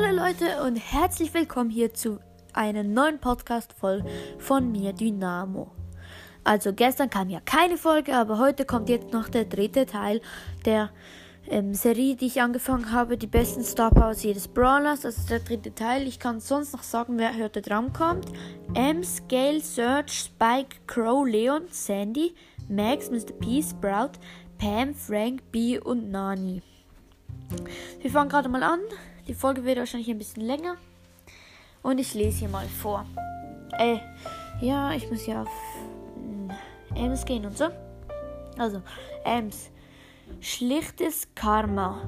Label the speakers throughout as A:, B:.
A: Hallo Leute und herzlich willkommen hier zu einer neuen Podcast-Folge von mir, Dynamo. Also gestern kam ja keine Folge, aber heute kommt jetzt noch der dritte Teil der ähm, Serie, die ich angefangen habe, die besten Star Powers jedes Brawlers. Das ist der dritte Teil. Ich kann sonst noch sagen, wer heute dran kommt. Ems, Gale, Surge, Spike, Crow, Leon, Sandy, Max, Mr. P, Sprout, Pam, Frank, B und Nani. Wir fangen gerade mal an. Die Folge wird wahrscheinlich ein bisschen länger. Und ich lese hier mal vor. Äh, ja, ich muss ja auf äh, Ems gehen und so. Also, Ems. Schlichtes Karma.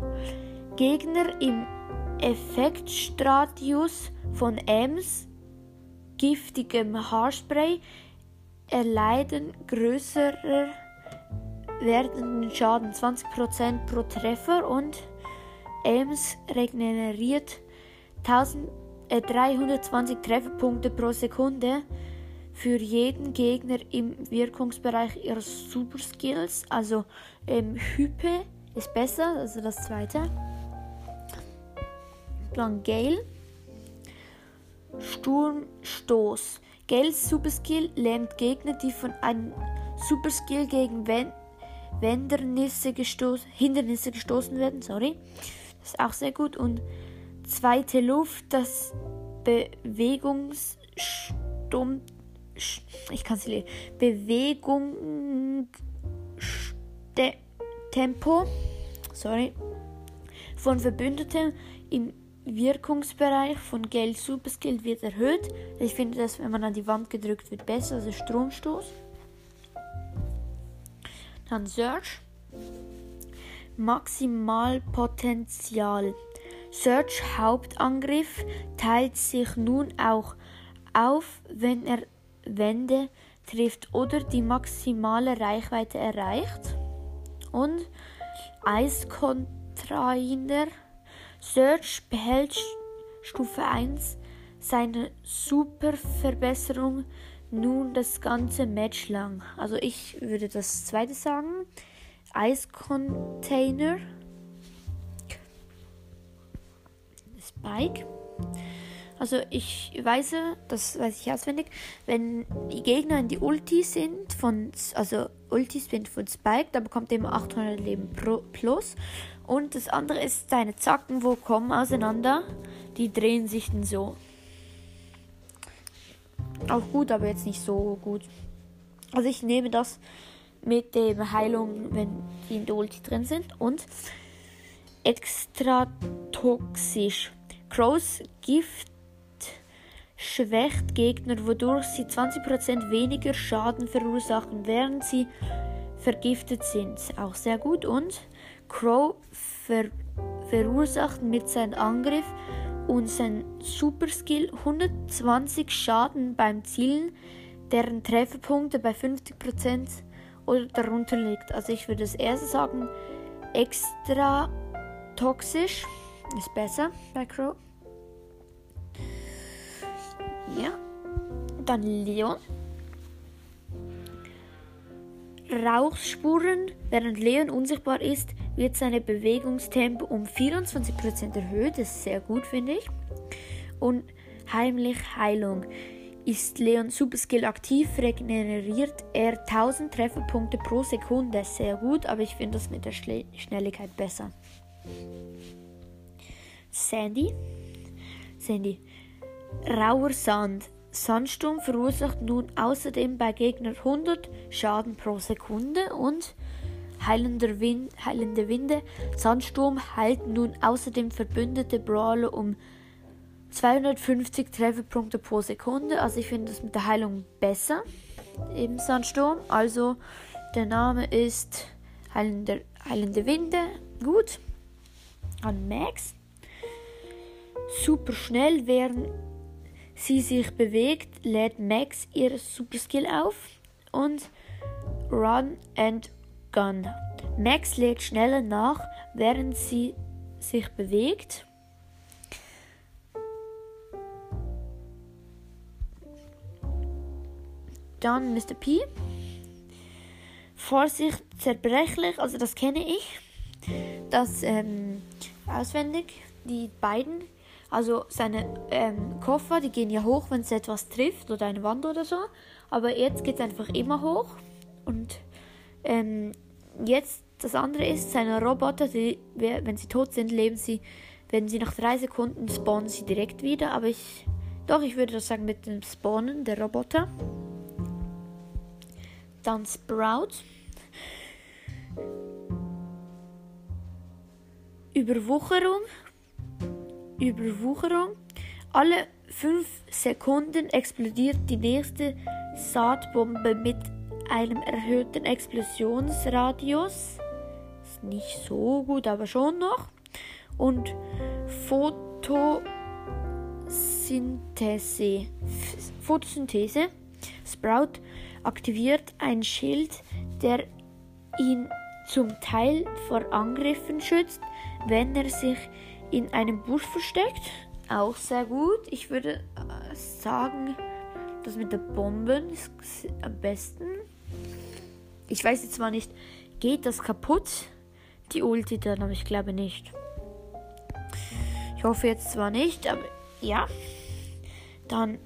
A: Gegner im Effektstratius von Ems giftigem Haarspray erleiden größerer werdenden Schaden 20% pro Treffer und Ames regeneriert 1000, äh, 320 Trefferpunkte pro Sekunde für jeden Gegner im Wirkungsbereich ihrer Superskills. Also ähm, Hype ist besser, also das zweite. Dann Gale. Sturmstoß. Gales Superskill lähmt Gegner, die von einem Superskill gegen Hindernisse gestoßen, Hindernisse gestoßen werden. Sorry. Ist auch sehr gut. Und zweite Luft, das Bewegungsstum. Ich kann es lesen. Bewegung. Tempo. Sorry. Von Verbündeten im Wirkungsbereich von Geld Superskill wird erhöht. Ich finde das, wenn man an die Wand gedrückt wird, besser. Also Stromstoß. Dann Search. Maximalpotenzial. Search Hauptangriff teilt sich nun auch auf, wenn er Wände trifft oder die maximale Reichweite erreicht. Und Eiscontainer. Search behält Stufe 1 seine Superverbesserung nun das ganze Match lang. Also ich würde das zweite sagen. Eiscontainer. Spike. Also ich weiß, das weiß ich auswendig, wenn die Gegner in die Ulti sind von, also Ultis sind von Spike, dann bekommt er immer 800 Leben pro, plus. Und das andere ist seine Zacken, wo kommen auseinander. Die drehen sich dann so. Auch gut, aber jetzt nicht so gut. Also ich nehme das mit der Heilung, wenn die in der Ulti drin sind. Und extra toxisch. Crows Gift schwächt Gegner, wodurch sie 20% weniger Schaden verursachen, während sie vergiftet sind. Auch sehr gut. Und Crow ver verursacht mit seinem Angriff und seinem Superskill 120 Schaden beim Zielen, deren Trefferpunkte bei 50% oder darunter liegt. Also ich würde das erste sagen, extra toxisch ist besser bei Crow. Ja. Dann Leon. Rauchspuren. Während Leon unsichtbar ist, wird seine Bewegungstempo um 24% erhöht. Das ist sehr gut, finde ich. Und heimlich Heilung. Ist Leon Superskill aktiv, regeneriert er 1000 Trefferpunkte pro Sekunde. Sehr gut, aber ich finde das mit der Schle Schnelligkeit besser. Sandy. Sandy. Rauer Sand. Sandsturm verursacht nun außerdem bei Gegnern 100 Schaden pro Sekunde und heilender Wind, heilende Winde. Sandsturm heilt nun außerdem verbündete Brawler um 250 Trefferpunkte pro Sekunde. Also ich finde das mit der Heilung besser im Sandsturm. Also der Name ist heilende, heilende Winde. Gut. An Max. Super schnell, während sie sich bewegt, lädt Max ihr Superskill auf und Run and Gun. Max legt schneller nach, während sie sich bewegt. Dann Mr. P. Vorsicht zerbrechlich, also das kenne ich. Das ähm, auswendig. Die beiden Also seine ähm, Koffer, die gehen ja hoch, wenn es etwas trifft oder eine Wand oder so. Aber jetzt geht es einfach immer hoch. Und ähm, jetzt das andere ist, seine Roboter, die, wenn sie tot sind, leben sie, wenn sie nach drei Sekunden spawnen sie direkt wieder. Aber ich, doch, ich würde das sagen mit dem Spawnen der Roboter. Dann Sprout. Überwucherung. Überwucherung. Alle 5 Sekunden explodiert die nächste Saatbombe mit einem erhöhten Explosionsradius. Ist nicht so gut, aber schon noch. Und Photosynthese. Photosynthese. Sprout aktiviert ein Schild, der ihn zum Teil vor Angriffen schützt, wenn er sich in einem Busch versteckt. Auch sehr gut. Ich würde äh, sagen, das mit der Bomben ist am besten. Ich weiß jetzt zwar nicht, geht das kaputt? Die Ulti dann, aber ich glaube nicht. Ich hoffe jetzt zwar nicht, aber ja. Dann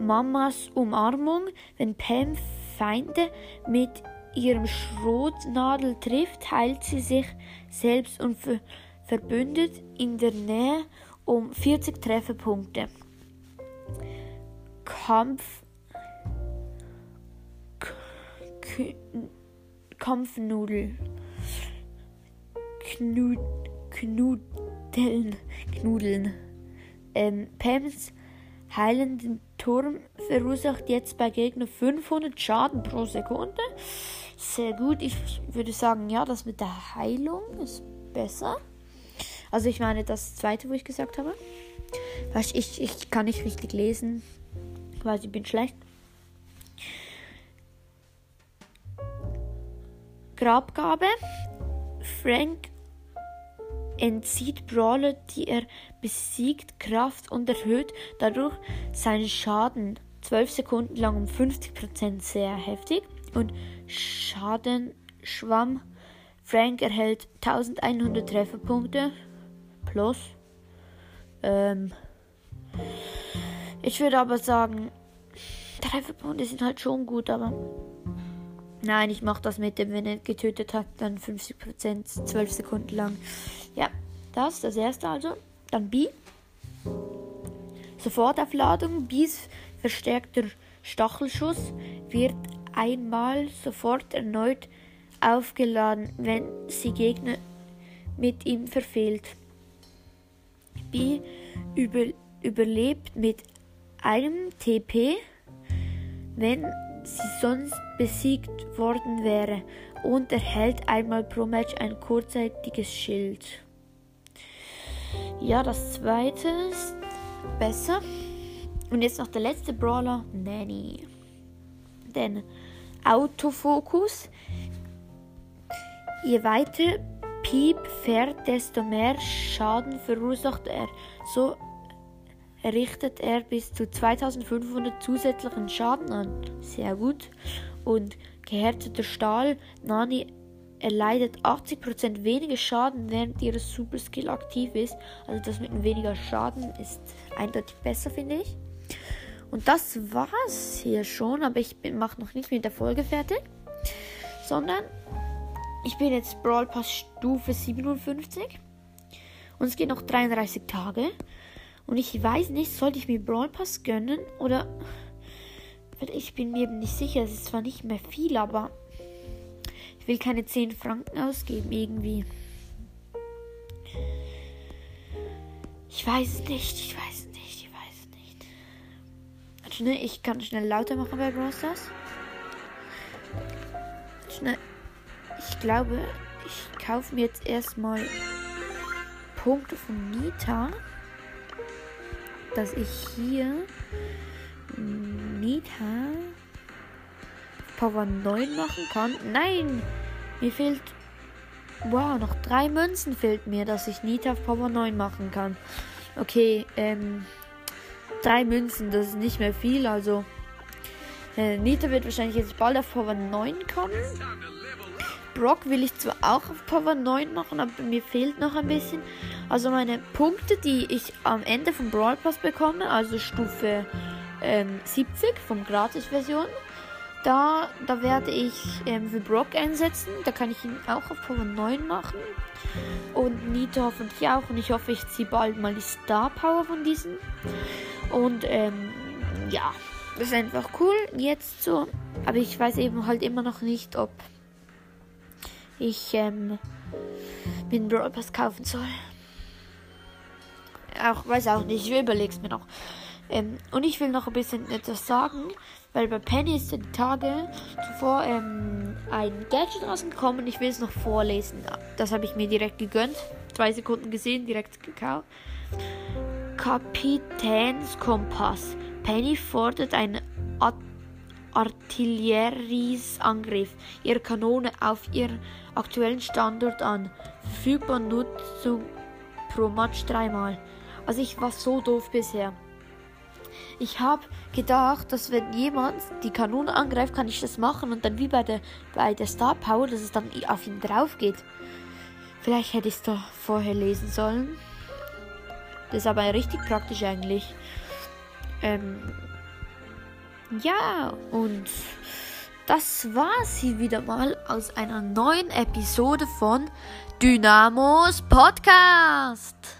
A: Mamas Umarmung, wenn Pam Feinde mit ihrem Schrotnadel trifft, heilt sie sich selbst und ver verbündet in der Nähe um 40 Trefferpunkte. Kampf K Kampfnudel Knud Knudeln Knudeln ähm, Pams heilenden Turm verursacht jetzt bei Gegner 500 Schaden pro Sekunde. Sehr gut. Ich würde sagen, ja, das mit der Heilung ist besser. Also ich meine das zweite, wo ich gesagt habe. Weißt, ich, ich kann nicht richtig lesen, weil ich bin schlecht. Grabgabe. Frank entzieht Brawler, die er besiegt, Kraft und erhöht dadurch seinen Schaden 12 Sekunden lang um 50% sehr heftig. Und Schadenschwamm. Frank erhält 1100 Trefferpunkte plus. Ähm, ich würde aber sagen, Trefferpunkte sind halt schon gut, aber nein, ich mache das mit dem, wenn er getötet hat, dann 50% 12 Sekunden lang. Ja, das, das erste also. Dann B. Sofortaufladung. Bs verstärkter Stachelschuss wird einmal sofort erneut aufgeladen, wenn sie Gegner mit ihm verfehlt. B über, überlebt mit einem TP, wenn sie sonst besiegt worden wäre und erhält einmal pro Match ein kurzzeitiges Schild. Ja, das zweite ist besser. Und jetzt noch der letzte Brawler, Nanny. Denn Autofokus. Je weiter Piep fährt, desto mehr Schaden verursacht er. So richtet er bis zu 2500 zusätzlichen Schaden an. Sehr gut. Und gehärteter Stahl. Nani erleidet 80% weniger Schaden, während ihre Super Skill aktiv ist. Also das mit weniger Schaden ist eindeutig besser, finde ich. Und das war's hier schon, aber ich mache noch nicht mit der Folge fertig, sondern ich bin jetzt Brawl Pass Stufe 57 und es geht noch 33 Tage und ich weiß nicht, sollte ich mir Brawl Pass gönnen oder ich bin mir eben nicht sicher. Es ist zwar nicht mehr viel, aber ich will keine 10 Franken ausgeben irgendwie. Ich weiß nicht, ich weiß Schnell, ich kann schnell lauter machen bei Brawl Stars. Schnell. Ich glaube, ich kaufe mir jetzt erstmal Punkte von Nita. Dass ich hier Nita Power 9 machen kann. Nein! Mir fehlt. Wow, noch drei Münzen fehlt mir, dass ich Nita Power 9 machen kann. Okay, ähm drei Münzen, das ist nicht mehr viel, also äh, Nita wird wahrscheinlich jetzt bald auf Power 9 kommen. Brock will ich zwar auch auf Power 9 machen, aber mir fehlt noch ein bisschen. Also meine Punkte, die ich am Ende vom Brawl Pass bekomme, also Stufe ähm, 70 vom Gratis-Version, da, da werde ich ähm, für Brock einsetzen. Da kann ich ihn auch auf Power 9 machen. Und Nito hoffentlich auch. Und ich hoffe, ich ziehe bald mal die Star Power von diesen. Und ähm, ja, das ist einfach cool. Jetzt so. Aber ich weiß eben halt immer noch nicht, ob ich ähm, mir einen Brawl Pass kaufen soll. Auch weiß auch nicht. Ich überlege es mir noch. Ähm, und ich will noch ein bisschen etwas sagen, weil bei Penny ist die Tage zuvor ähm, ein Gadget rausgekommen und ich will es noch vorlesen. Das habe ich mir direkt gegönnt. Zwei Sekunden gesehen, direkt gekauft. Kapitänskompass. Penny fordert einen Art Artillerieangriff ihrer Kanone auf ihren aktuellen Standort an. Verfügbar Nutzung pro Match dreimal. Also ich war so doof bisher. Ich habe gedacht, dass wenn jemand die Kanone angreift, kann ich das machen und dann wie bei der, bei der Star Power, dass es dann auf ihn drauf geht. Vielleicht hätte ich es doch vorher lesen sollen. Das ist aber richtig praktisch eigentlich. Ähm, ja, und das war sie wieder mal aus einer neuen Episode von Dynamos Podcast.